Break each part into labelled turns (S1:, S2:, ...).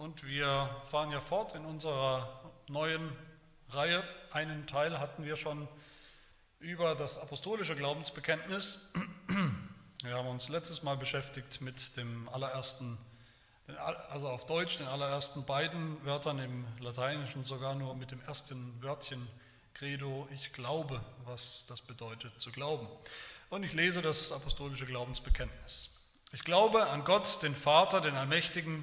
S1: und wir fahren ja fort in unserer neuen Reihe. Einen Teil hatten wir schon über das apostolische Glaubensbekenntnis. Wir haben uns letztes Mal beschäftigt mit dem allerersten, also auf Deutsch, den allerersten beiden Wörtern, im Lateinischen sogar nur mit dem ersten Wörtchen Credo, ich glaube, was das bedeutet zu glauben. Und ich lese das apostolische Glaubensbekenntnis. Ich glaube an Gott, den Vater, den Allmächtigen,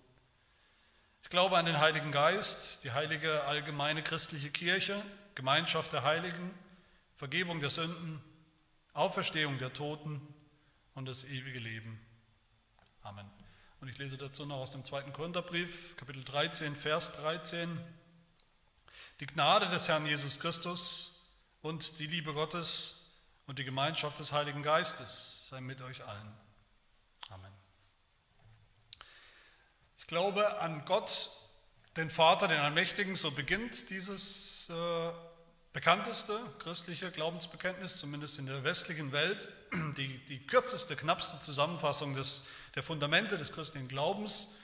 S1: Glaube an den Heiligen Geist, die heilige allgemeine christliche Kirche, Gemeinschaft der Heiligen, Vergebung der Sünden, Auferstehung der Toten und das ewige Leben. Amen. Und ich lese dazu noch aus dem zweiten Korintherbrief, Kapitel 13, Vers 13. Die Gnade des Herrn Jesus Christus und die Liebe Gottes und die Gemeinschaft des Heiligen Geistes sei mit euch allen. Amen. Ich glaube an Gott, den Vater, den Allmächtigen, so beginnt dieses äh, bekannteste christliche Glaubensbekenntnis, zumindest in der westlichen Welt, die, die kürzeste, knappste Zusammenfassung des, der Fundamente des christlichen Glaubens.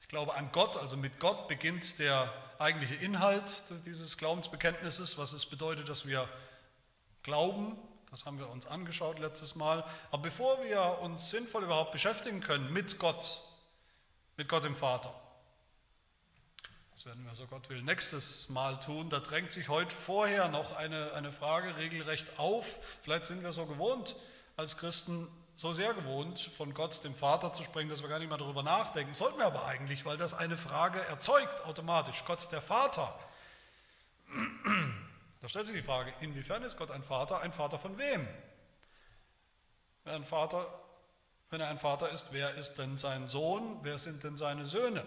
S1: Ich glaube an Gott, also mit Gott beginnt der eigentliche Inhalt dieses Glaubensbekenntnisses, was es bedeutet, dass wir glauben. Das haben wir uns angeschaut letztes Mal. Aber bevor wir uns sinnvoll überhaupt beschäftigen können mit Gott, mit Gott dem Vater, das werden wir, so Gott will, nächstes Mal tun. Da drängt sich heute vorher noch eine, eine Frage regelrecht auf. Vielleicht sind wir so gewohnt, als Christen so sehr gewohnt, von Gott, dem Vater zu sprechen, dass wir gar nicht mehr darüber nachdenken. Sollten wir aber eigentlich, weil das eine Frage erzeugt automatisch. Gott, der Vater. Da stellt sich die Frage, inwiefern ist Gott ein Vater? Ein Vater von wem? Ein Vater, wenn er ein Vater ist, wer ist denn sein Sohn? Wer sind denn seine Söhne?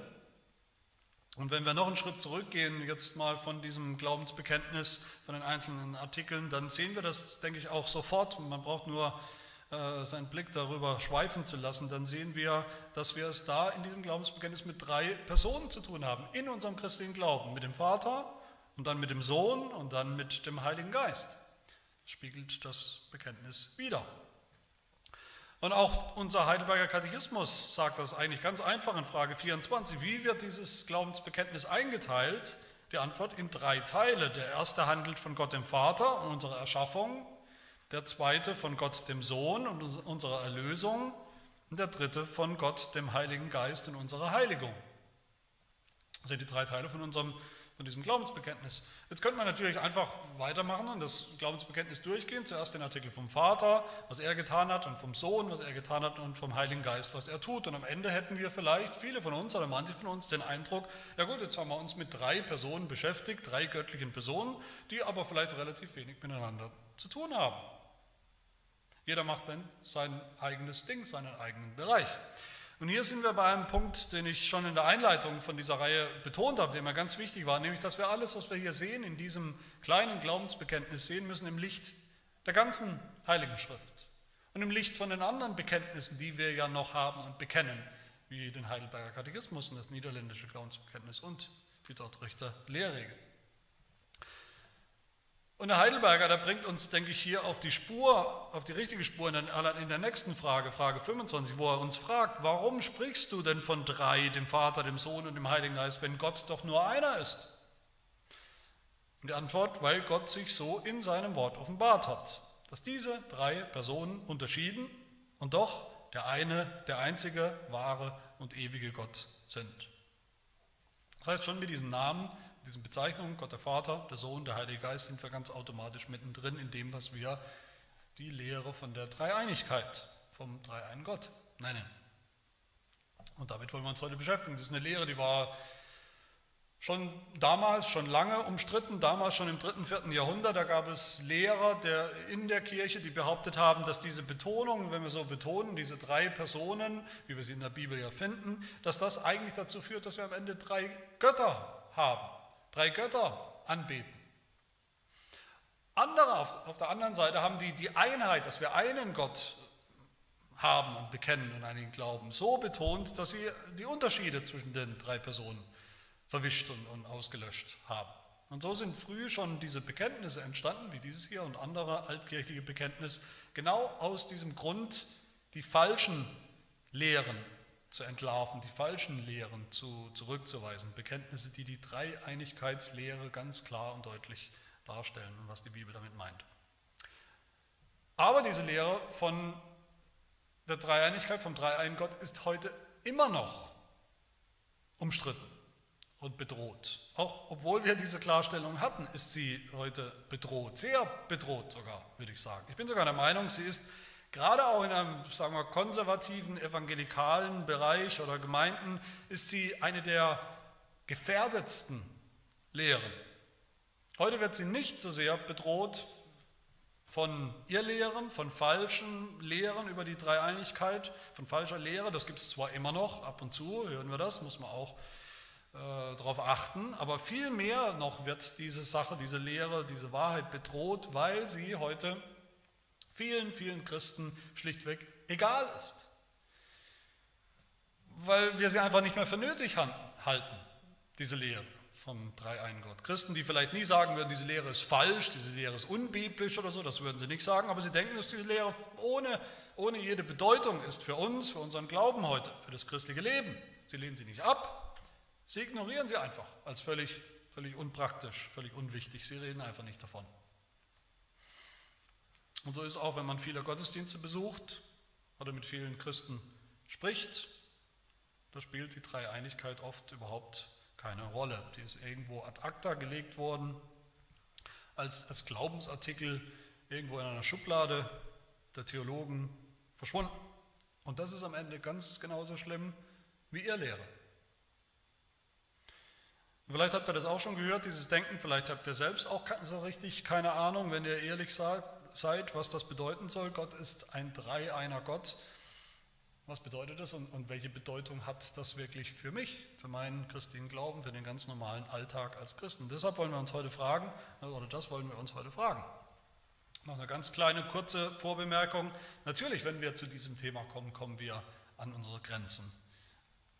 S1: Und wenn wir noch einen Schritt zurückgehen, jetzt mal von diesem Glaubensbekenntnis, von den einzelnen Artikeln, dann sehen wir das, denke ich, auch sofort. Man braucht nur äh, seinen Blick darüber schweifen zu lassen. Dann sehen wir, dass wir es da in diesem Glaubensbekenntnis mit drei Personen zu tun haben, in unserem christlichen Glauben. Mit dem Vater und dann mit dem Sohn und dann mit dem Heiligen Geist. Das spiegelt das Bekenntnis wider. Und auch unser Heidelberger Katechismus sagt das eigentlich ganz einfach in Frage 24. Wie wird dieses Glaubensbekenntnis eingeteilt? Die Antwort in drei Teile. Der erste handelt von Gott dem Vater und unserer Erschaffung, der zweite von Gott dem Sohn und unserer Erlösung und der dritte von Gott dem Heiligen Geist und unserer Heiligung. Das sind die drei Teile von unserem von diesem Glaubensbekenntnis. Jetzt könnte man natürlich einfach weitermachen und das Glaubensbekenntnis durchgehen. Zuerst den Artikel vom Vater, was er getan hat, und vom Sohn, was er getan hat, und vom Heiligen Geist, was er tut. Und am Ende hätten wir vielleicht, viele von uns oder manche von uns, den Eindruck, ja gut, jetzt haben wir uns mit drei Personen beschäftigt, drei göttlichen Personen, die aber vielleicht relativ wenig miteinander zu tun haben. Jeder macht dann sein eigenes Ding, seinen eigenen Bereich. Und hier sind wir bei einem Punkt, den ich schon in der Einleitung von dieser Reihe betont habe, der mir ganz wichtig war, nämlich, dass wir alles, was wir hier sehen, in diesem kleinen Glaubensbekenntnis sehen müssen, im Licht der ganzen Heiligen Schrift und im Licht von den anderen Bekenntnissen, die wir ja noch haben und bekennen, wie den Heidelberger Katechismus und das niederländische Glaubensbekenntnis und die dort Richter Lehrregel. Und der Heidelberger, der bringt uns, denke ich, hier auf die Spur, auf die richtige Spur in der, nächsten Frage, Frage 25, wo er uns fragt, warum sprichst du denn von drei, dem Vater, dem Sohn und dem Heiligen Geist, wenn Gott doch nur einer ist? Und die Antwort, weil Gott sich so in seinem Wort offenbart hat, dass diese drei Personen unterschieden und doch der eine, der einzige, wahre und ewige Gott sind. Das heißt, schon mit diesen Namen diesen Bezeichnungen, Gott der Vater, der Sohn, der Heilige Geist, sind wir ganz automatisch mittendrin in dem, was wir die Lehre von der Dreieinigkeit, vom Dreieinen Gott nennen. Und damit wollen wir uns heute beschäftigen. Das ist eine Lehre, die war Schon damals, schon lange umstritten, damals schon im dritten, vierten Jahrhundert, da gab es Lehrer der, in der Kirche, die behauptet haben, dass diese Betonung, wenn wir so betonen, diese drei Personen, wie wir sie in der Bibel ja finden, dass das eigentlich dazu führt, dass wir am Ende drei Götter haben, drei Götter anbeten. Andere auf, auf der anderen Seite haben die, die Einheit, dass wir einen Gott haben und bekennen und an ihn glauben, so betont, dass sie die Unterschiede zwischen den drei Personen verwischt und, und ausgelöscht haben. Und so sind früh schon diese Bekenntnisse entstanden, wie dieses hier und andere altkirchliche Bekenntnisse, genau aus diesem Grund, die falschen Lehren zu entlarven, die falschen Lehren zu, zurückzuweisen. Bekenntnisse, die die Dreieinigkeitslehre ganz klar und deutlich darstellen und was die Bibel damit meint. Aber diese Lehre von der Dreieinigkeit, vom Dreieinen Gott, ist heute immer noch umstritten und bedroht. Auch obwohl wir diese Klarstellung hatten, ist sie heute bedroht, sehr bedroht sogar, würde ich sagen. Ich bin sogar der Meinung, sie ist gerade auch in einem, sagen wir, konservativen, evangelikalen Bereich oder Gemeinden, ist sie eine der gefährdetsten Lehren. Heute wird sie nicht so sehr bedroht von Irrlehren, von falschen Lehren über die Dreieinigkeit, von falscher Lehre. Das gibt es zwar immer noch, ab und zu hören wir das, muss man auch äh, darauf achten, aber viel mehr noch wird diese Sache, diese Lehre, diese Wahrheit bedroht, weil sie heute vielen, vielen Christen schlichtweg egal ist. Weil wir sie einfach nicht mehr für nötig halten, diese Lehre vom Dreieinen Gott. Christen, die vielleicht nie sagen würden, diese Lehre ist falsch, diese Lehre ist unbiblisch oder so, das würden sie nicht sagen, aber sie denken, dass diese Lehre ohne, ohne jede Bedeutung ist für uns, für unseren Glauben heute, für das christliche Leben. Sie lehnen sie nicht ab, Sie ignorieren sie einfach als völlig, völlig unpraktisch, völlig unwichtig. Sie reden einfach nicht davon. Und so ist auch, wenn man viele Gottesdienste besucht oder mit vielen Christen spricht, da spielt die Dreieinigkeit oft überhaupt keine Rolle. Die ist irgendwo ad acta gelegt worden, als, als Glaubensartikel irgendwo in einer Schublade der Theologen verschwunden. Und das ist am Ende ganz genauso schlimm wie ihr Lehre. Vielleicht habt ihr das auch schon gehört, dieses Denken, vielleicht habt ihr selbst auch so richtig keine Ahnung, wenn ihr ehrlich seid, was das bedeuten soll. Gott ist ein Dreieiner Gott. Was bedeutet das und, und welche Bedeutung hat das wirklich für mich, für meinen christlichen Glauben, für den ganz normalen Alltag als Christen? Deshalb wollen wir uns heute fragen, oder das wollen wir uns heute fragen. Noch eine ganz kleine, kurze Vorbemerkung. Natürlich, wenn wir zu diesem Thema kommen, kommen wir an unsere Grenzen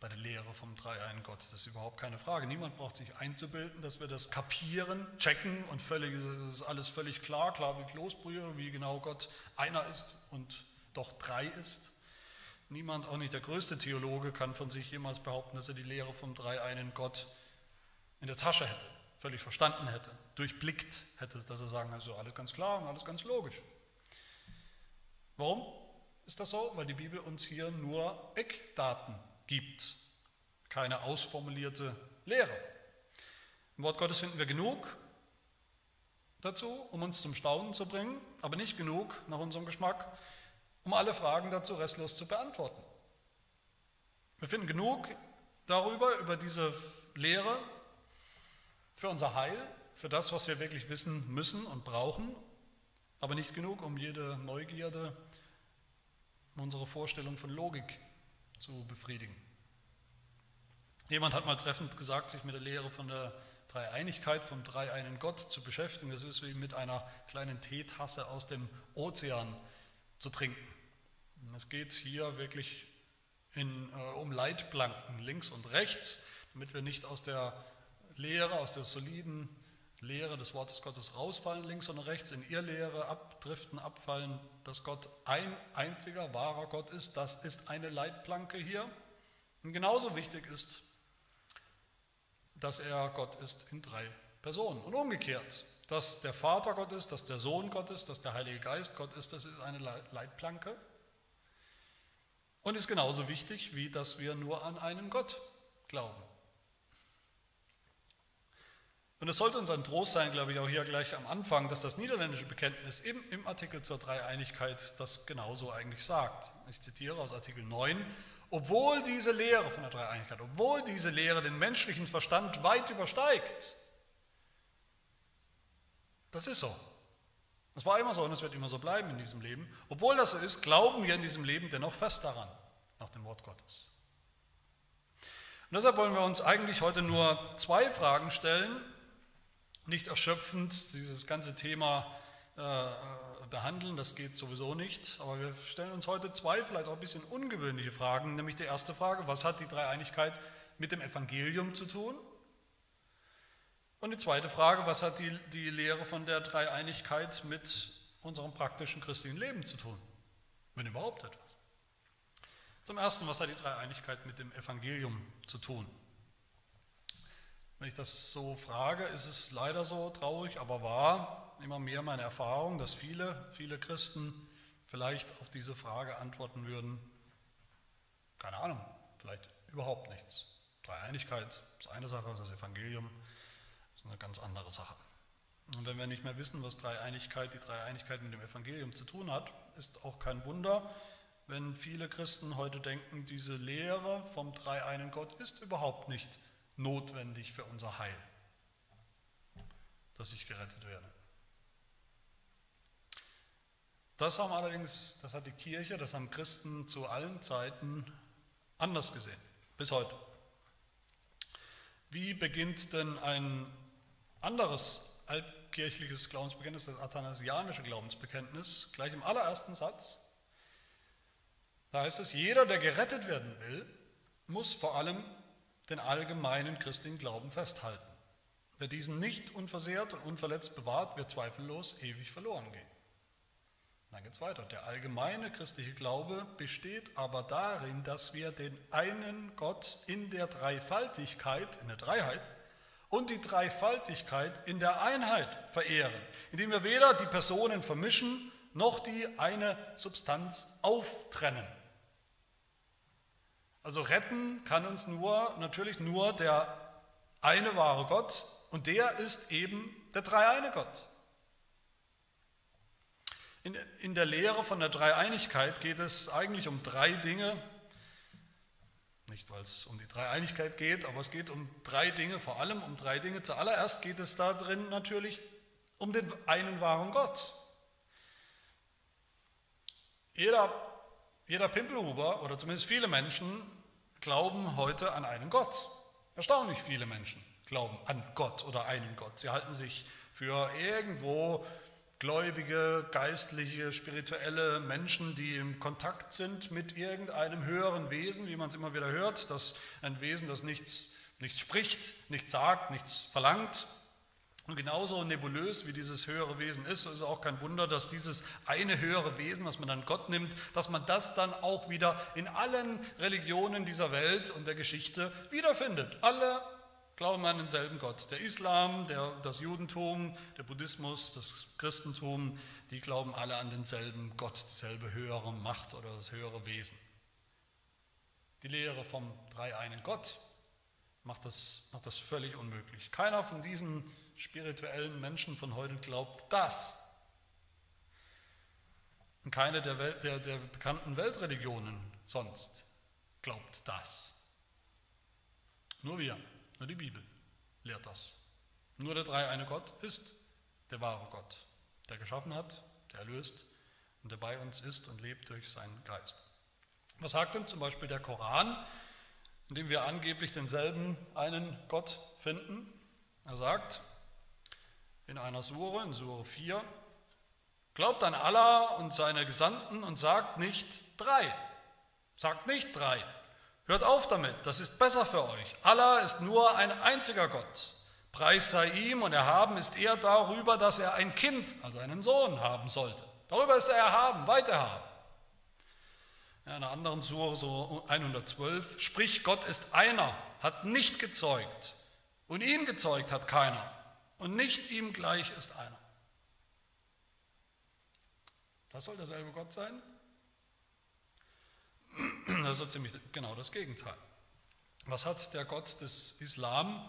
S1: bei der Lehre vom Dreieinen Gott. Das ist überhaupt keine Frage. Niemand braucht sich einzubilden, dass wir das kapieren, checken und völlig, das ist alles völlig klar, klar wie Kloßbrühe, wie genau Gott einer ist und doch drei ist. Niemand, auch nicht der größte Theologe, kann von sich jemals behaupten, dass er die Lehre vom Dreieinen Gott in der Tasche hätte, völlig verstanden hätte, durchblickt hätte, dass er sagen, also alles ganz klar und alles ganz logisch. Warum ist das so? Weil die Bibel uns hier nur Eckdaten gibt. Keine ausformulierte Lehre. Im Wort Gottes finden wir genug dazu, um uns zum Staunen zu bringen, aber nicht genug nach unserem Geschmack, um alle Fragen dazu restlos zu beantworten. Wir finden genug darüber, über diese Lehre für unser Heil, für das, was wir wirklich wissen müssen und brauchen, aber nicht genug, um jede Neugierde, unsere Vorstellung von Logik zu befriedigen. Jemand hat mal treffend gesagt, sich mit der Lehre von der Dreieinigkeit, vom dreieinen Gott zu beschäftigen. Das ist wie mit einer kleinen Teetasse aus dem Ozean zu trinken. Es geht hier wirklich in, äh, um Leitplanken links und rechts, damit wir nicht aus der Lehre, aus der soliden Lehre des Wortes Gottes rausfallen, links und rechts, in ihr Lehre abdriften, abfallen, dass Gott ein einziger wahrer Gott ist. Das ist eine Leitplanke hier. Und genauso wichtig ist, dass er Gott ist in drei Personen. Und umgekehrt, dass der Vater Gott ist, dass der Sohn Gott ist, dass der Heilige Geist Gott ist, das ist eine Leitplanke. Und ist genauso wichtig, wie dass wir nur an einen Gott glauben. Und es sollte uns ein Trost sein, glaube ich, auch hier gleich am Anfang, dass das niederländische Bekenntnis im, im Artikel zur Dreieinigkeit das genauso eigentlich sagt. Ich zitiere aus Artikel 9. obwohl diese Lehre von der Dreieinigkeit, obwohl diese Lehre den menschlichen Verstand weit übersteigt. Das ist so. Das war immer so und es wird immer so bleiben in diesem Leben. Obwohl das so ist, glauben wir in diesem Leben dennoch fest daran, nach dem Wort Gottes. Und deshalb wollen wir uns eigentlich heute nur zwei Fragen stellen, nicht erschöpfend dieses ganze Thema äh, behandeln, das geht sowieso nicht, aber wir stellen uns heute zwei vielleicht auch ein bisschen ungewöhnliche Fragen, nämlich die erste Frage, was hat die Dreieinigkeit mit dem Evangelium zu tun? Und die zweite Frage, was hat die, die Lehre von der Dreieinigkeit mit unserem praktischen christlichen Leben zu tun? Wenn überhaupt etwas. Zum Ersten, was hat die Dreieinigkeit mit dem Evangelium zu tun? Wenn ich das so frage, ist es leider so traurig, aber wahr, immer mehr meine Erfahrung, dass viele, viele Christen vielleicht auf diese Frage antworten würden, keine Ahnung, vielleicht überhaupt nichts. Dreieinigkeit ist eine Sache, das Evangelium ist eine ganz andere Sache. Und wenn wir nicht mehr wissen, was Dreieinigkeit, die Dreieinigkeit mit dem Evangelium zu tun hat, ist auch kein Wunder, wenn viele Christen heute denken, diese Lehre vom dreieinen Gott ist überhaupt nicht notwendig für unser Heil, dass ich gerettet werde. Das haben allerdings, das hat die Kirche, das haben Christen zu allen Zeiten anders gesehen, bis heute. Wie beginnt denn ein anderes altkirchliches Glaubensbekenntnis, das athanasianische Glaubensbekenntnis, gleich im allerersten Satz. Da heißt es, jeder, der gerettet werden will, muss vor allem den allgemeinen christlichen Glauben festhalten. Wer diesen nicht unversehrt und unverletzt bewahrt, wird zweifellos ewig verloren gehen. Dann geht es weiter. Der allgemeine christliche Glaube besteht aber darin, dass wir den einen Gott in der Dreifaltigkeit, in der Dreiheit, und die Dreifaltigkeit in der Einheit verehren, indem wir weder die Personen vermischen noch die eine Substanz auftrennen. Also retten kann uns nur, natürlich nur der eine wahre Gott und der ist eben der dreieine Gott. In, in der Lehre von der Dreieinigkeit geht es eigentlich um drei Dinge, nicht, weil es um die Dreieinigkeit geht, aber es geht um drei Dinge, vor allem um drei Dinge. Zuallererst geht es da drin natürlich um den einen wahren Gott. Jeder, jeder Pimpelhuber oder zumindest viele Menschen glauben heute an einen Gott. Erstaunlich viele Menschen glauben an Gott oder einen Gott. Sie halten sich für irgendwo gläubige, geistliche, spirituelle Menschen, die im Kontakt sind mit irgendeinem höheren Wesen, wie man es immer wieder hört, dass ein Wesen, das nichts, nichts spricht, nichts sagt, nichts verlangt. Und genauso nebulös wie dieses höhere Wesen ist, ist es auch kein Wunder, dass dieses eine höhere Wesen, was man dann Gott nimmt, dass man das dann auch wieder in allen Religionen dieser Welt und der Geschichte wiederfindet. Alle glauben an denselben Gott. Der Islam, der, das Judentum, der Buddhismus, das Christentum, die glauben alle an denselben Gott, dieselbe höhere Macht oder das höhere Wesen. Die Lehre vom dreieinen Gott macht das, macht das völlig unmöglich. Keiner von diesen spirituellen Menschen von heute glaubt das. Und keine der, Welt, der, der bekannten Weltreligionen sonst glaubt das. Nur wir. Nur die Bibel lehrt das. Nur der dreieine Gott ist der wahre Gott, der geschaffen hat, der erlöst und der bei uns ist und lebt durch seinen Geist. Was sagt denn zum Beispiel der Koran, in dem wir angeblich denselben einen Gott finden? Er sagt in einer Sure, in Sure 4, glaubt an Allah und seine Gesandten und sagt nicht drei. Sagt nicht drei, Hört auf damit, das ist besser für euch. Allah ist nur ein einziger Gott. Preis sei ihm und erhaben ist er darüber, dass er ein Kind, also einen Sohn haben sollte. Darüber ist er erhaben, weit erhaben. In einer anderen Sure, so 112, sprich, Gott ist einer, hat nicht gezeugt und ihn gezeugt hat keiner und nicht ihm gleich ist einer. Das soll derselbe Gott sein? Das ist so ziemlich genau das Gegenteil. Was hat der Gott des Islam,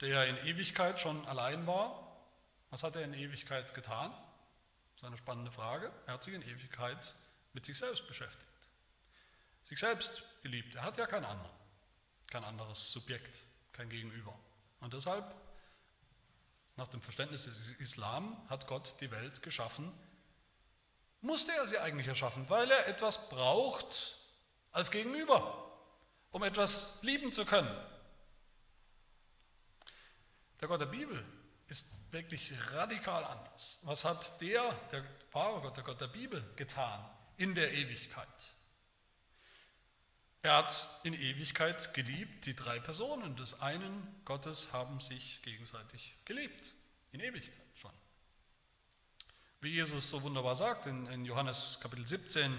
S1: der in Ewigkeit schon allein war, was hat er in Ewigkeit getan? Das ist eine spannende Frage. Er hat sich in Ewigkeit mit sich selbst beschäftigt. sich selbst geliebt. Er hat ja keinen anderen, kein anderes Subjekt, kein Gegenüber. Und deshalb, nach dem Verständnis des Islam, hat Gott die Welt geschaffen. Musste er sie eigentlich erschaffen, weil er etwas braucht als Gegenüber, um etwas lieben zu können. Der Gott der Bibel ist wirklich radikal anders. Was hat der, der wahre Gott, der Gott der Bibel, getan in der Ewigkeit? Er hat in Ewigkeit geliebt, die drei Personen des einen Gottes haben sich gegenseitig geliebt, in Ewigkeit schon. Wie Jesus so wunderbar sagt in, in Johannes Kapitel 17,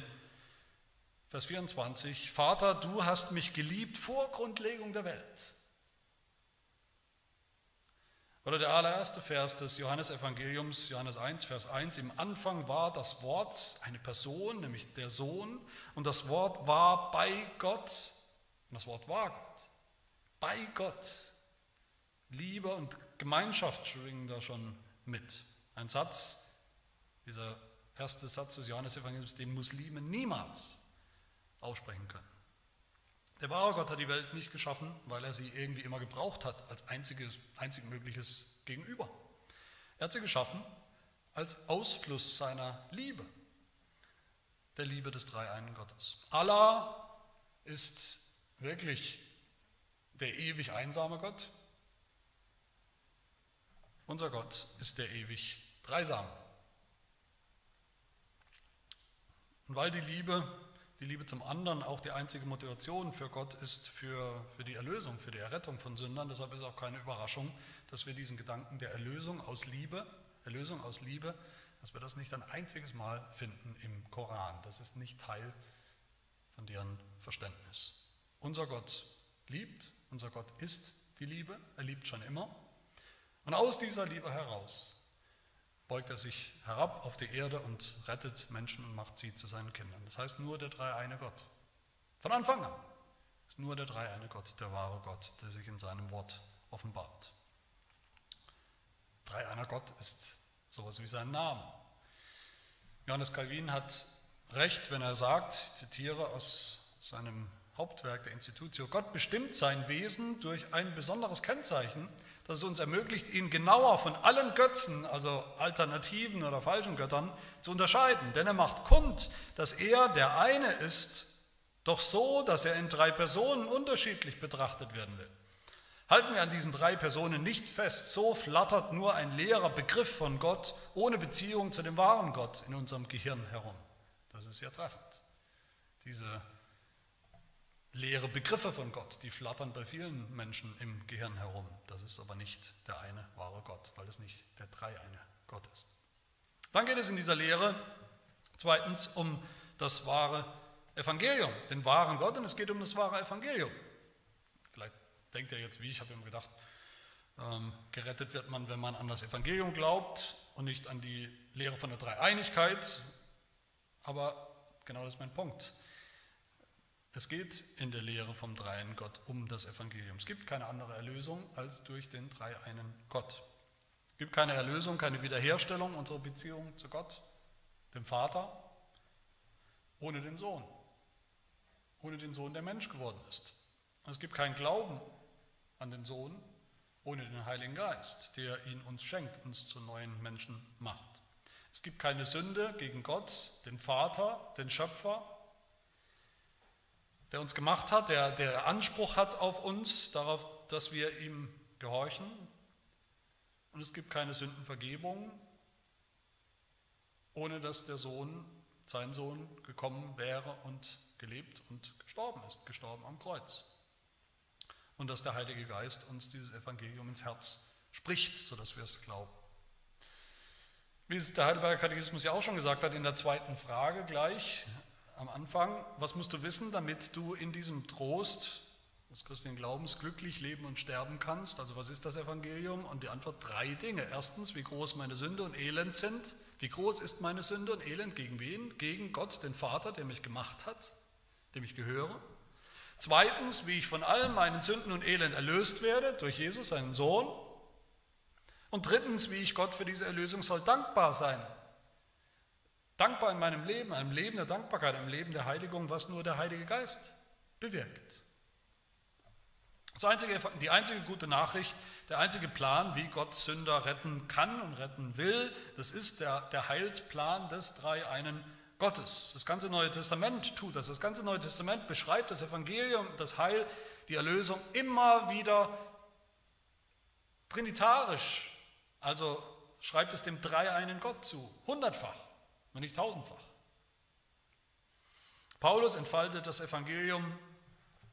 S1: Vers 24, Vater, du hast mich geliebt vor Grundlegung der Welt. Oder der allererste Vers des Johannesevangeliums, Johannes 1, Vers 1, im Anfang war das Wort eine Person, nämlich der Sohn, und das Wort war bei Gott, und das Wort war Gott, bei Gott. Liebe und Gemeinschaft schwingen da schon mit. Ein Satz, dieser erste Satz des Johannesevangeliums, den Muslime niemals aussprechen können. Der wahre Gott hat die Welt nicht geschaffen, weil er sie irgendwie immer gebraucht hat als einziges, einzig mögliches Gegenüber. Er hat sie geschaffen als Ausfluss seiner Liebe, der Liebe des dreieinen Gottes. Allah ist wirklich der ewig einsame Gott. Unser Gott ist der ewig dreisame. Und weil die Liebe die Liebe zum anderen auch die einzige Motivation für Gott ist für, für die Erlösung, für die Errettung von Sündern. Deshalb ist auch keine Überraschung, dass wir diesen Gedanken der Erlösung aus Liebe, Erlösung aus Liebe, dass wir das nicht ein einziges Mal finden im Koran. Das ist nicht Teil von deren Verständnis. Unser Gott liebt, unser Gott ist die Liebe, er liebt schon immer. Und aus dieser Liebe heraus beugt er sich herab auf die Erde und rettet Menschen und macht sie zu seinen Kindern. Das heißt nur der dreieine Gott. Von Anfang an ist nur der dreieine Gott, der wahre Gott, der sich in seinem Wort offenbart. Dreieiner Gott ist sowas wie sein Name. Johannes Calvin hat recht, wenn er sagt, ich zitiere aus seinem Hauptwerk der Institutio, Gott bestimmt sein Wesen durch ein besonderes Kennzeichen, das es uns ermöglicht, ihn genauer von allen Götzen, also alternativen oder falschen Göttern, zu unterscheiden. Denn er macht kund, dass er der eine ist, doch so, dass er in drei Personen unterschiedlich betrachtet werden will. Halten wir an diesen drei Personen nicht fest, so flattert nur ein leerer Begriff von Gott ohne Beziehung zu dem wahren Gott in unserem Gehirn herum. Das ist sehr treffend. Diese leere Begriffe von Gott, die flattern bei vielen Menschen im Gehirn herum. Das ist aber nicht der eine wahre Gott, weil es nicht der dreieine Gott ist. Dann geht es in dieser Lehre zweitens um das wahre Evangelium, den wahren Gott und es geht um das wahre Evangelium. Vielleicht denkt ihr jetzt wie, ich habe immer gedacht, ähm, gerettet wird man, wenn man an das Evangelium glaubt und nicht an die Lehre von der Dreieinigkeit. Aber genau das ist mein Punkt. Es geht in der Lehre vom dreien Gott um das Evangelium. Es gibt keine andere Erlösung als durch den dreieinen Gott. Es gibt keine Erlösung, keine Wiederherstellung unserer Beziehung zu Gott, dem Vater, ohne den Sohn. Ohne den Sohn, der Mensch geworden ist. Es gibt keinen Glauben an den Sohn ohne den Heiligen Geist, der ihn uns schenkt, uns zu neuen Menschen macht. Es gibt keine Sünde gegen Gott, den Vater, den Schöpfer, der uns gemacht hat, der, der Anspruch hat auf uns, darauf, dass wir ihm gehorchen. Und es gibt keine Sündenvergebung, ohne dass der Sohn, sein Sohn, gekommen wäre und gelebt und gestorben ist, gestorben am Kreuz. Und dass der Heilige Geist uns dieses Evangelium ins Herz spricht, sodass wir es glauben. Wie es der Heidelberger Katechismus ja auch schon gesagt hat, in der zweiten Frage gleich, am Anfang, was musst du wissen, damit du in diesem Trost des christlichen Glaubens glücklich leben und sterben kannst? Also was ist das Evangelium? Und die Antwort drei Dinge. Erstens, wie groß meine Sünde und Elend sind. Wie groß ist meine Sünde und Elend gegen wen? Gegen Gott, den Vater, der mich gemacht hat, dem ich gehöre. Zweitens, wie ich von allen meinen Sünden und Elend erlöst werde durch Jesus, seinen Sohn. Und drittens, wie ich Gott für diese Erlösung soll dankbar sein dankbar in meinem Leben, einem Leben der Dankbarkeit, einem Leben der Heiligung, was nur der Heilige Geist bewirkt. Einzige, die einzige gute Nachricht, der einzige Plan, wie Gott Sünder retten kann und retten will, das ist der, der Heilsplan des dreieinen Gottes. Das ganze Neue Testament tut das. Das ganze Neue Testament beschreibt das Evangelium, das Heil, die Erlösung immer wieder trinitarisch. Also schreibt es dem dreieinen Gott zu, hundertfach, wenn nicht tausendfach. Paulus entfaltet das Evangelium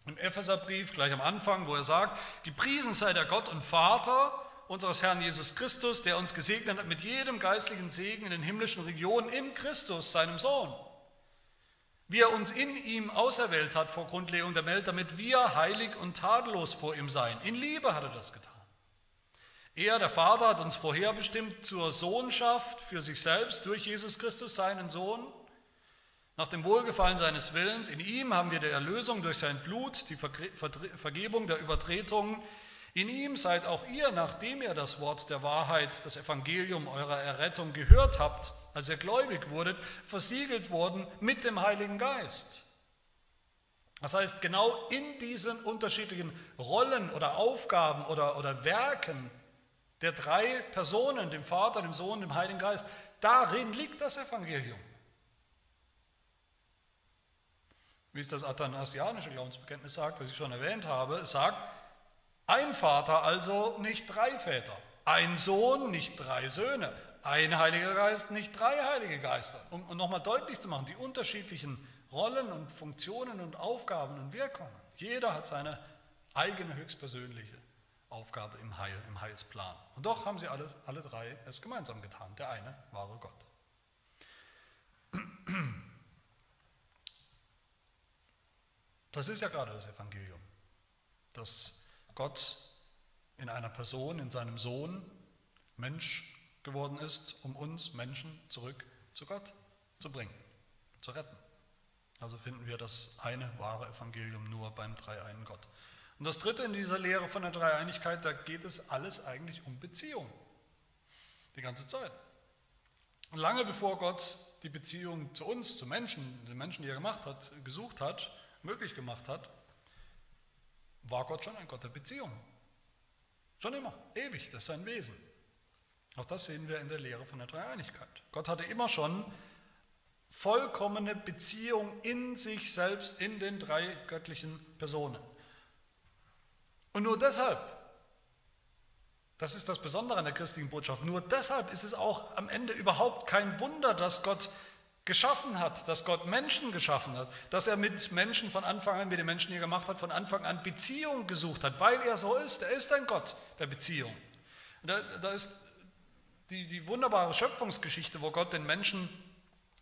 S1: im Epheserbrief gleich am Anfang, wo er sagt, gepriesen sei der Gott und Vater unseres Herrn Jesus Christus, der uns gesegnet hat mit jedem geistlichen Segen in den himmlischen Regionen im Christus, seinem Sohn. Wie er uns in ihm auserwählt hat vor Grundlegung der Welt, damit wir heilig und tadellos vor ihm seien. In Liebe hat er das getan. Er, der Vater, hat uns vorherbestimmt zur Sohnschaft für sich selbst durch Jesus Christus, seinen Sohn, nach dem Wohlgefallen seines Willens, in ihm haben wir die Erlösung durch sein Blut, die Vergebung der Übertretungen. In ihm seid auch ihr, nachdem ihr das Wort der Wahrheit, das Evangelium eurer Errettung gehört habt, als ihr gläubig wurdet, versiegelt worden mit dem Heiligen Geist. Das heißt, genau in diesen unterschiedlichen Rollen oder Aufgaben oder, oder Werken der drei Personen, dem Vater, dem Sohn, dem Heiligen Geist, darin liegt das Evangelium. wie es das athanasianische Glaubensbekenntnis sagt, das ich schon erwähnt habe, es sagt, ein Vater also nicht drei Väter, ein Sohn nicht drei Söhne, ein Heiliger Geist nicht drei Heilige Geister. Um, um nochmal deutlich zu machen, die unterschiedlichen Rollen und Funktionen und Aufgaben und Wirkungen. Jeder hat seine eigene höchstpersönliche Aufgabe im Heil, im Heilsplan. Und doch haben sie alle, alle drei es gemeinsam getan. Der eine wahre Gott. Das ist ja gerade das Evangelium, dass Gott in einer Person, in seinem Sohn, Mensch geworden ist, um uns Menschen zurück zu Gott zu bringen, zu retten. Also finden wir das eine wahre Evangelium nur beim dreieinen Gott. Und das dritte in dieser Lehre von der Dreieinigkeit, da geht es alles eigentlich um Beziehung. Die ganze Zeit. Und lange bevor Gott die Beziehung zu uns, zu Menschen, den Menschen, die er gemacht hat, gesucht hat, möglich gemacht hat, war Gott schon ein Gott der Beziehung. Schon immer, ewig, das ist sein Wesen. Auch das sehen wir in der Lehre von der Dreieinigkeit. Gott hatte immer schon vollkommene Beziehung in sich selbst, in den drei göttlichen Personen. Und nur deshalb, das ist das Besondere an der christlichen Botschaft, nur deshalb ist es auch am Ende überhaupt kein Wunder, dass Gott geschaffen hat, dass Gott Menschen geschaffen hat, dass er mit Menschen von Anfang an, wie die Menschen hier gemacht hat, von Anfang an Beziehung gesucht hat, weil er so ist. Er ist ein Gott der Beziehung. Da, da, ist die, die wunderbare Schöpfungsgeschichte, wo Gott den Menschen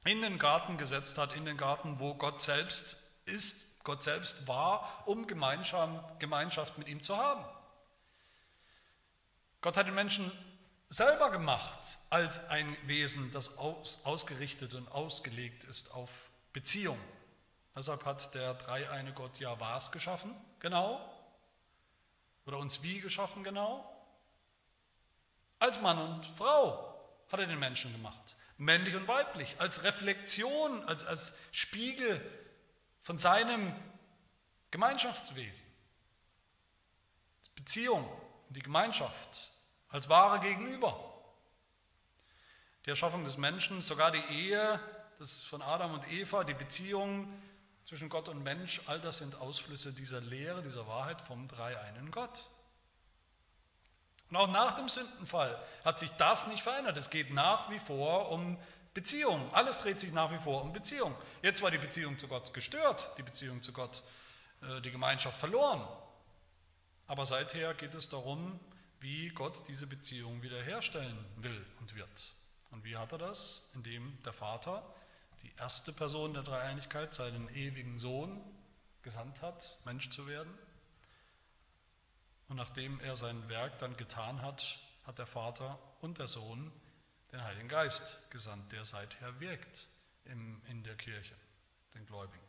S1: in den Garten gesetzt hat, in den Garten, wo Gott selbst ist, Gott selbst war, um Gemeinschaft, mit ihm zu haben. Gott hat den Menschen selber gemacht als ein Wesen, das aus, ausgerichtet und ausgelegt ist auf Beziehung. Deshalb hat der dreieine Gott ja was geschaffen, genau? Oder uns wie geschaffen, genau? Als Mann und Frau hat er den Menschen gemacht. Männlich und weiblich, als Reflexion, als, als Spiegel von seinem Gemeinschaftswesen. Beziehung, die Gemeinschaft als wahre Gegenüber. Die Erschaffung des Menschen, sogar die Ehe, das von Adam und Eva, die Beziehung zwischen Gott und Mensch, all das sind Ausflüsse dieser Lehre, dieser Wahrheit vom dreieinen Gott. Und auch nach dem Sündenfall hat sich das nicht verändert. Es geht nach wie vor um Beziehung. Alles dreht sich nach wie vor um Beziehung. Jetzt war die Beziehung zu Gott gestört, die Beziehung zu Gott, äh, die Gemeinschaft verloren. Aber seither geht es darum, wie Gott diese Beziehung wiederherstellen will und wird. Und wie hat er das? Indem der Vater, die erste Person der Dreieinigkeit, seinen ewigen Sohn gesandt hat, Mensch zu werden. Und nachdem er sein Werk dann getan hat, hat der Vater und der Sohn den Heiligen Geist gesandt, der seither wirkt in der Kirche, den Gläubigen.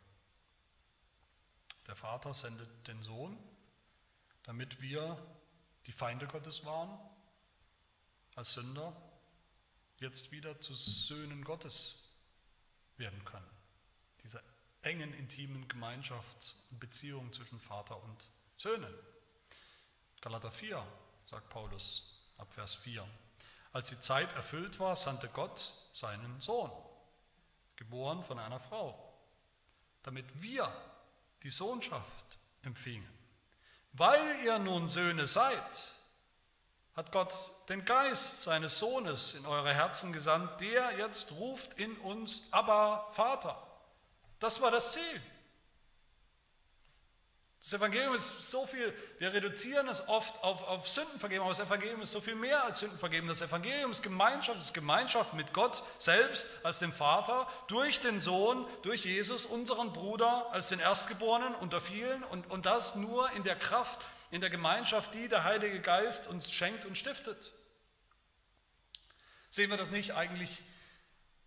S1: Der Vater sendet den Sohn, damit wir die Feinde Gottes waren, als Sünder, jetzt wieder zu Söhnen Gottes werden können. Dieser engen, intimen Gemeinschaft und Beziehung zwischen Vater und Söhnen. Galater 4, sagt Paulus ab Vers 4. Als die Zeit erfüllt war, sandte Gott seinen Sohn, geboren von einer Frau, damit wir die Sohnschaft empfingen. Weil ihr nun Söhne seid, hat Gott den Geist seines Sohnes in eure Herzen gesandt, der jetzt ruft in uns, aber Vater. Das war das Ziel. Das Evangelium ist so viel, wir reduzieren es oft auf, auf Sündenvergebung, aber das Evangelium ist so viel mehr als Sündenvergebung. Das Evangelium ist Gemeinschaft, ist Gemeinschaft mit Gott selbst als dem Vater, durch den Sohn, durch Jesus, unseren Bruder, als den Erstgeborenen unter vielen und, und das nur in der Kraft, in der Gemeinschaft, die der Heilige Geist uns schenkt und stiftet. Sehen wir das nicht eigentlich?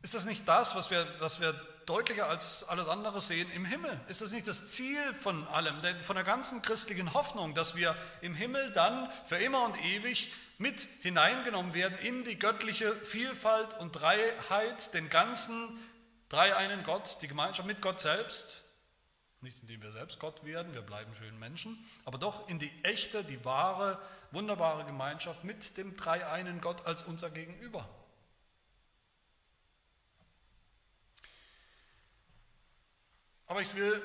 S1: Ist das nicht das, was wir, was wir deutlicher als alles andere sehen im Himmel. Ist das nicht das Ziel von allem, von der ganzen christlichen Hoffnung, dass wir im Himmel dann für immer und ewig mit hineingenommen werden in die göttliche Vielfalt und Dreiheit, den ganzen dreieinen Gott, die Gemeinschaft mit Gott selbst? Nicht indem wir selbst Gott werden, wir bleiben schön Menschen, aber doch in die echte, die wahre, wunderbare Gemeinschaft mit dem dreieinen Gott als unser Gegenüber. Aber ich will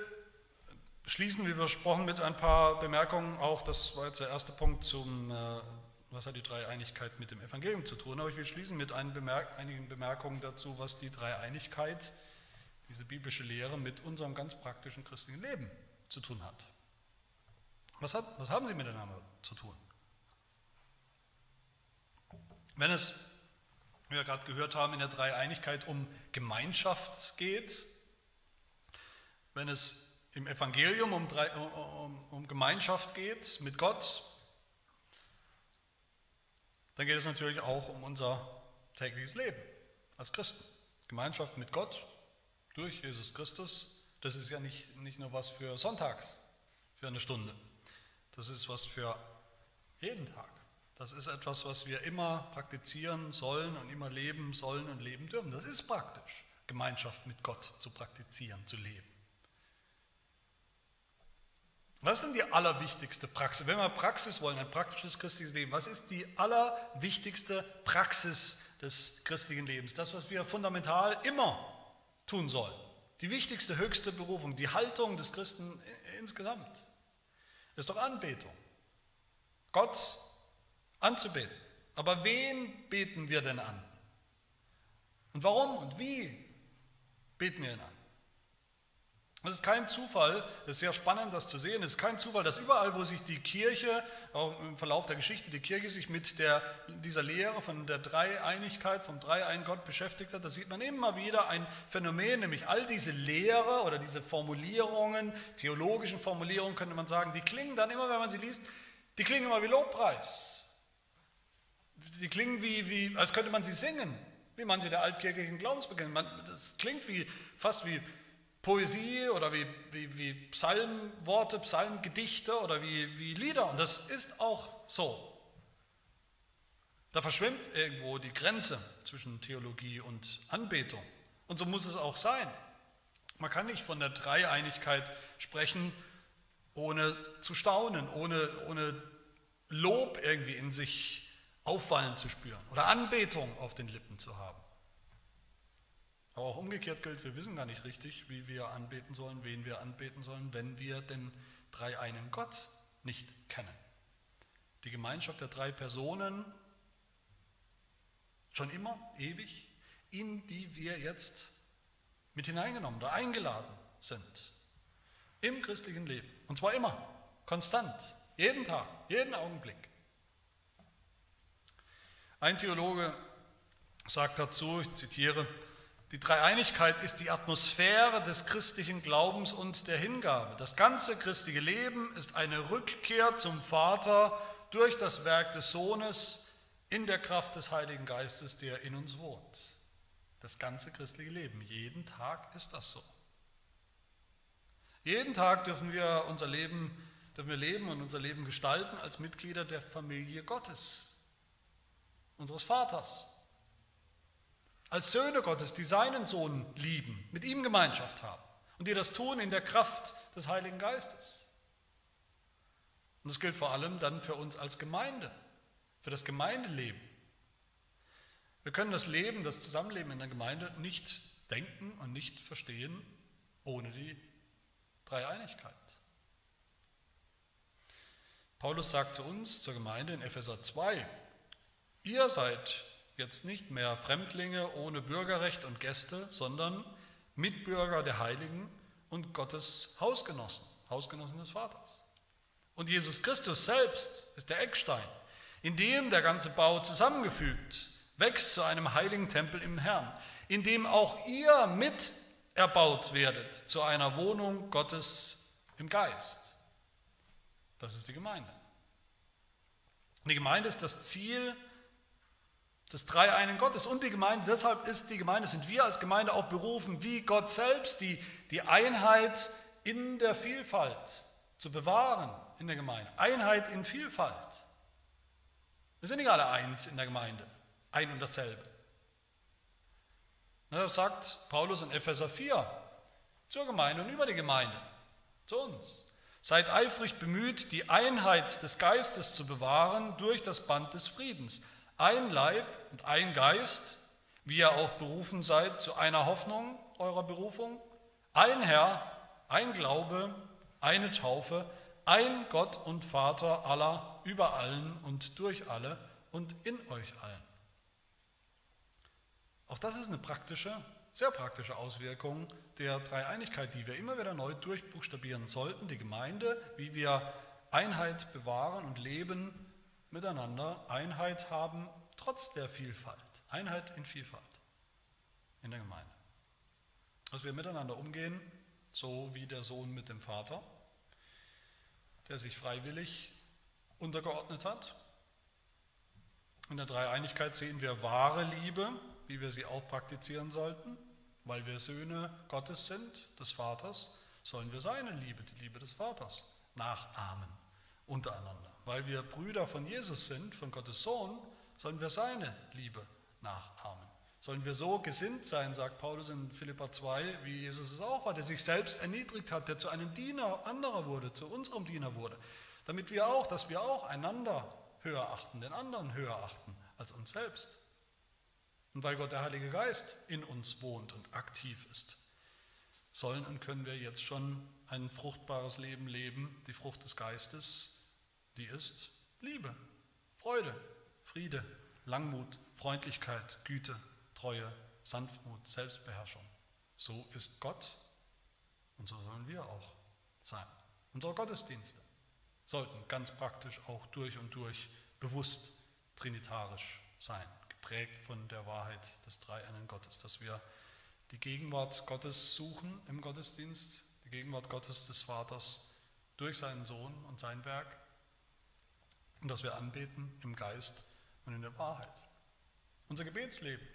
S1: schließen, wie versprochen, mit ein paar Bemerkungen auch, das war jetzt der erste Punkt zum, äh, was hat die Dreieinigkeit mit dem Evangelium zu tun, aber ich will schließen mit Bemerk einigen Bemerkungen dazu, was die Dreieinigkeit, diese biblische Lehre mit unserem ganz praktischen christlichen Leben zu tun hat. Was, hat, was haben sie miteinander zu tun? Wenn es, wie wir gerade gehört haben, in der Dreieinigkeit um Gemeinschaft geht, wenn es im Evangelium um, um, um Gemeinschaft geht mit Gott, dann geht es natürlich auch um unser tägliches Leben als Christen. Gemeinschaft mit Gott durch Jesus Christus, das ist ja nicht, nicht nur was für Sonntags, für eine Stunde. Das ist was für jeden Tag. Das ist etwas, was wir immer praktizieren sollen und immer leben sollen und leben dürfen. Das ist praktisch, Gemeinschaft mit Gott zu praktizieren, zu leben. Was ist denn die allerwichtigste Praxis? Wenn wir Praxis wollen, ein praktisches christliches Leben, was ist die allerwichtigste Praxis des christlichen Lebens? Das, was wir fundamental immer tun sollen. Die wichtigste, höchste Berufung, die Haltung des Christen insgesamt. ist doch Anbetung. Gott anzubeten. Aber wen beten wir denn an? Und warum und wie beten wir ihn an? Es ist kein Zufall, es ist sehr spannend, das zu sehen, es ist kein Zufall, dass überall, wo sich die Kirche, auch im Verlauf der Geschichte, die Kirche sich mit der, dieser Lehre von der Dreieinigkeit, vom Dreiein Gott beschäftigt hat, da sieht man immer wieder ein Phänomen, nämlich all diese Lehre oder diese Formulierungen, theologischen Formulierungen könnte man sagen, die klingen dann immer, wenn man sie liest, die klingen immer wie Lobpreis. Die klingen wie, wie als könnte man sie singen, wie manche der altkirchlichen Glaubensbekenner. Das klingt wie, fast wie Poesie oder wie, wie, wie Psalmworte, Psalmgedichte oder wie, wie Lieder. Und das ist auch so. Da verschwimmt irgendwo die Grenze zwischen Theologie und Anbetung. Und so muss es auch sein. Man kann nicht von der Dreieinigkeit sprechen, ohne zu staunen, ohne, ohne Lob irgendwie in sich auffallen zu spüren oder Anbetung auf den Lippen zu haben. Aber auch umgekehrt gilt, wir wissen gar nicht richtig, wie wir anbeten sollen, wen wir anbeten sollen, wenn wir den dreieinen Gott nicht kennen. Die Gemeinschaft der drei Personen, schon immer, ewig, in die wir jetzt mit hineingenommen oder eingeladen sind. Im christlichen Leben. Und zwar immer, konstant, jeden Tag, jeden Augenblick. Ein Theologe sagt dazu, ich zitiere, die Dreieinigkeit ist die Atmosphäre des christlichen Glaubens und der Hingabe. Das ganze christliche Leben ist eine Rückkehr zum Vater durch das Werk des Sohnes in der Kraft des Heiligen Geistes, der in uns wohnt. Das ganze christliche Leben, jeden Tag ist das so. Jeden Tag dürfen wir unser Leben, dürfen wir leben und unser Leben gestalten als Mitglieder der Familie Gottes, unseres Vaters als Söhne Gottes, die seinen Sohn lieben, mit ihm Gemeinschaft haben und die das tun in der Kraft des Heiligen Geistes. Und das gilt vor allem dann für uns als Gemeinde, für das Gemeindeleben. Wir können das Leben, das Zusammenleben in der Gemeinde nicht denken und nicht verstehen ohne die Dreieinigkeit. Paulus sagt zu uns, zur Gemeinde in Epheser 2, ihr seid jetzt nicht mehr Fremdlinge ohne Bürgerrecht und Gäste, sondern Mitbürger der Heiligen und Gottes Hausgenossen, Hausgenossen des Vaters. Und Jesus Christus selbst ist der Eckstein, in dem der ganze Bau zusammengefügt wächst zu einem heiligen Tempel im Herrn, in dem auch ihr mit erbaut werdet zu einer Wohnung Gottes im Geist. Das ist die Gemeinde. Die Gemeinde ist das Ziel des dreieinen Gottes und die Gemeinde, deshalb ist die Gemeinde, sind wir als Gemeinde auch berufen, wie Gott selbst, die, die Einheit in der Vielfalt zu bewahren in der Gemeinde. Einheit in Vielfalt. Wir sind nicht alle eins in der Gemeinde, ein und dasselbe. Das sagt Paulus in Epheser 4 zur Gemeinde und über die Gemeinde, zu uns. Seid eifrig bemüht, die Einheit des Geistes zu bewahren durch das Band des Friedens. Ein Leib und ein Geist, wie ihr auch berufen seid zu einer Hoffnung eurer Berufung. Ein Herr, ein Glaube, eine Taufe, ein Gott und Vater aller, über allen und durch alle und in euch allen. Auch das ist eine praktische, sehr praktische Auswirkung der Dreieinigkeit, die wir immer wieder neu durchbuchstabieren sollten. Die Gemeinde, wie wir Einheit bewahren und leben miteinander, Einheit haben trotz der Vielfalt. Einheit in Vielfalt in der Gemeinde. Dass wir miteinander umgehen, so wie der Sohn mit dem Vater, der sich freiwillig untergeordnet hat. In der Dreieinigkeit sehen wir wahre Liebe, wie wir sie auch praktizieren sollten. Weil wir Söhne Gottes sind, des Vaters, sollen wir seine Liebe, die Liebe des Vaters, nachahmen untereinander. Weil wir Brüder von Jesus sind, von Gottes Sohn, sollen wir seine Liebe nachahmen. Sollen wir so gesinnt sein, sagt Paulus in Philippa 2, wie Jesus es auch war, der sich selbst erniedrigt hat, der zu einem Diener anderer wurde, zu unserem Diener wurde, damit wir auch, dass wir auch einander höher achten, den anderen höher achten als uns selbst. Und weil Gott der Heilige Geist in uns wohnt und aktiv ist, sollen und können wir jetzt schon ein fruchtbares Leben leben. Die Frucht des Geistes, die ist Liebe, Freude, Friede, Langmut, Freundlichkeit, Güte, Treue, Sanftmut, Selbstbeherrschung. So ist Gott und so sollen wir auch sein. Unsere Gottesdienste sollten ganz praktisch auch durch und durch bewusst trinitarisch sein geprägt von der Wahrheit des Dreieinen Gottes, dass wir die Gegenwart Gottes suchen im Gottesdienst, die Gegenwart Gottes des Vaters durch seinen Sohn und sein Werk und dass wir anbeten im Geist und in der Wahrheit. Unser Gebetsleben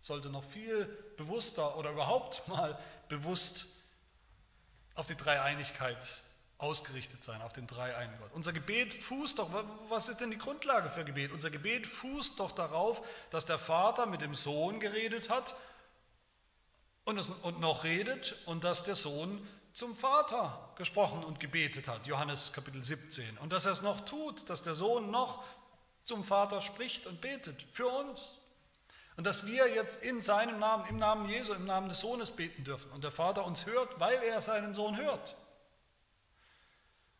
S1: sollte noch viel bewusster oder überhaupt mal bewusst auf die Dreieinigkeit ausgerichtet sein auf den drei einen Gott. Unser Gebet fußt doch, was ist denn die Grundlage für Gebet? Unser Gebet fußt doch darauf, dass der Vater mit dem Sohn geredet hat und noch redet und dass der Sohn zum Vater gesprochen und gebetet hat, Johannes Kapitel 17. Und dass er es noch tut, dass der Sohn noch zum Vater spricht und betet für uns. Und dass wir jetzt in seinem Namen, im Namen Jesu, im Namen des Sohnes beten dürfen und der Vater uns hört, weil er seinen Sohn hört.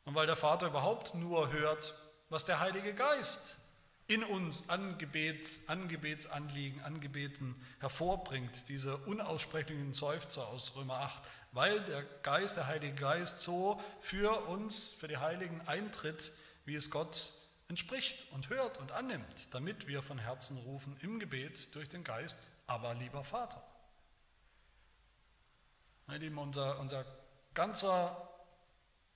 S1: Und weil der Vater überhaupt nur hört, was der Heilige Geist in uns an, Gebet, an Gebetsanliegen, Angebeten hervorbringt, diese unaussprechlichen Seufzer aus Römer 8, weil der Geist, der Heilige Geist so für uns, für die Heiligen eintritt, wie es Gott entspricht und hört und annimmt, damit wir von Herzen rufen im Gebet durch den Geist, aber lieber Vater. Lieben, unser, unser ganzer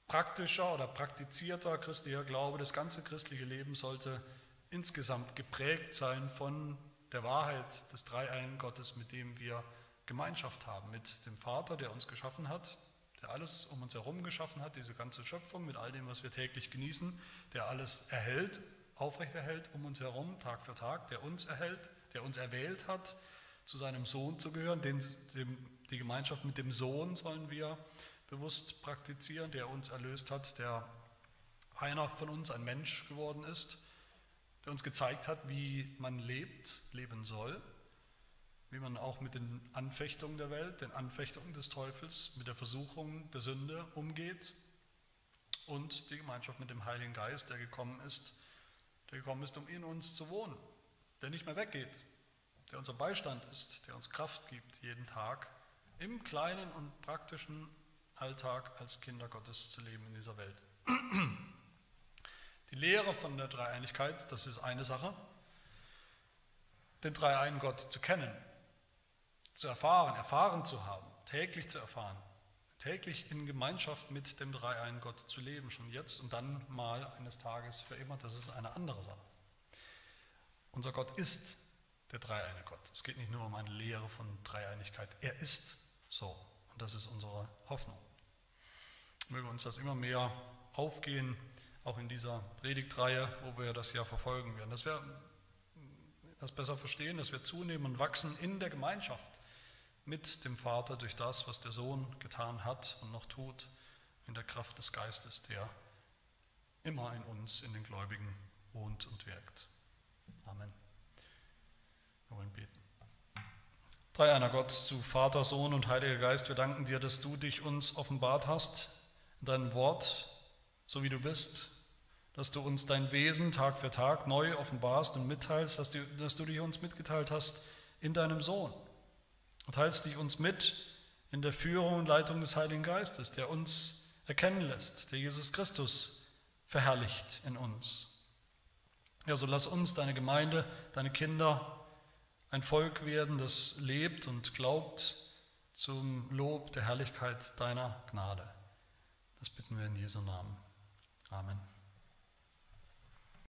S1: praktischer oder praktizierter christlicher Glaube, das ganze christliche Leben sollte insgesamt geprägt sein von der Wahrheit des Dreieinen Gottes, mit dem wir Gemeinschaft haben, mit dem Vater, der uns geschaffen hat, der alles um uns herum geschaffen hat, diese ganze Schöpfung mit all dem, was wir täglich genießen, der alles erhält, aufrechterhält um uns herum, Tag für Tag, der uns erhält, der uns erwählt hat, zu seinem Sohn zu gehören. Den, dem, die Gemeinschaft mit dem Sohn sollen wir bewusst praktizieren, der uns erlöst hat, der einer von uns ein Mensch geworden ist, der uns gezeigt hat, wie man lebt, leben soll, wie man auch mit den Anfechtungen der Welt, den Anfechtungen des Teufels, mit der Versuchung der Sünde umgeht und die Gemeinschaft mit dem Heiligen Geist, der gekommen ist, der gekommen ist, um in uns zu wohnen, der nicht mehr weggeht, der unser Beistand ist, der uns Kraft gibt jeden Tag im kleinen und praktischen Alltag als Kinder Gottes zu leben in dieser Welt. Die Lehre von der Dreieinigkeit, das ist eine Sache, den dreieinen Gott zu kennen, zu erfahren, erfahren zu haben, täglich zu erfahren, täglich in Gemeinschaft mit dem dreieinen Gott zu leben, schon jetzt und dann mal eines Tages für immer, das ist eine andere Sache. Unser Gott ist der dreieine Gott. Es geht nicht nur um eine Lehre von Dreieinigkeit, er ist so und das ist unsere Hoffnung. Möge uns das immer mehr aufgehen, auch in dieser Predigtreihe, wo wir das ja verfolgen werden, dass wir das besser verstehen, dass wir zunehmen und wachsen in der Gemeinschaft mit dem Vater durch das, was der Sohn getan hat und noch tut, in der Kraft des Geistes, der immer in uns, in den Gläubigen wohnt und wirkt. Amen. Wir wollen beten. Drei einer Gott, zu Vater, Sohn und Heiliger Geist, wir danken dir, dass du dich uns offenbart hast in deinem Wort, so wie du bist, dass du uns dein Wesen Tag für Tag neu offenbarst und mitteilst, dass du, dass du dich uns mitgeteilt hast in deinem Sohn. Und teilst dich uns mit in der Führung und Leitung des Heiligen Geistes, der uns erkennen lässt, der Jesus Christus verherrlicht in uns. Ja, so lass uns, deine Gemeinde, deine Kinder, ein Volk werden, das lebt und glaubt zum Lob der Herrlichkeit deiner Gnade. Das bitten wir in Jesu Namen. Amen.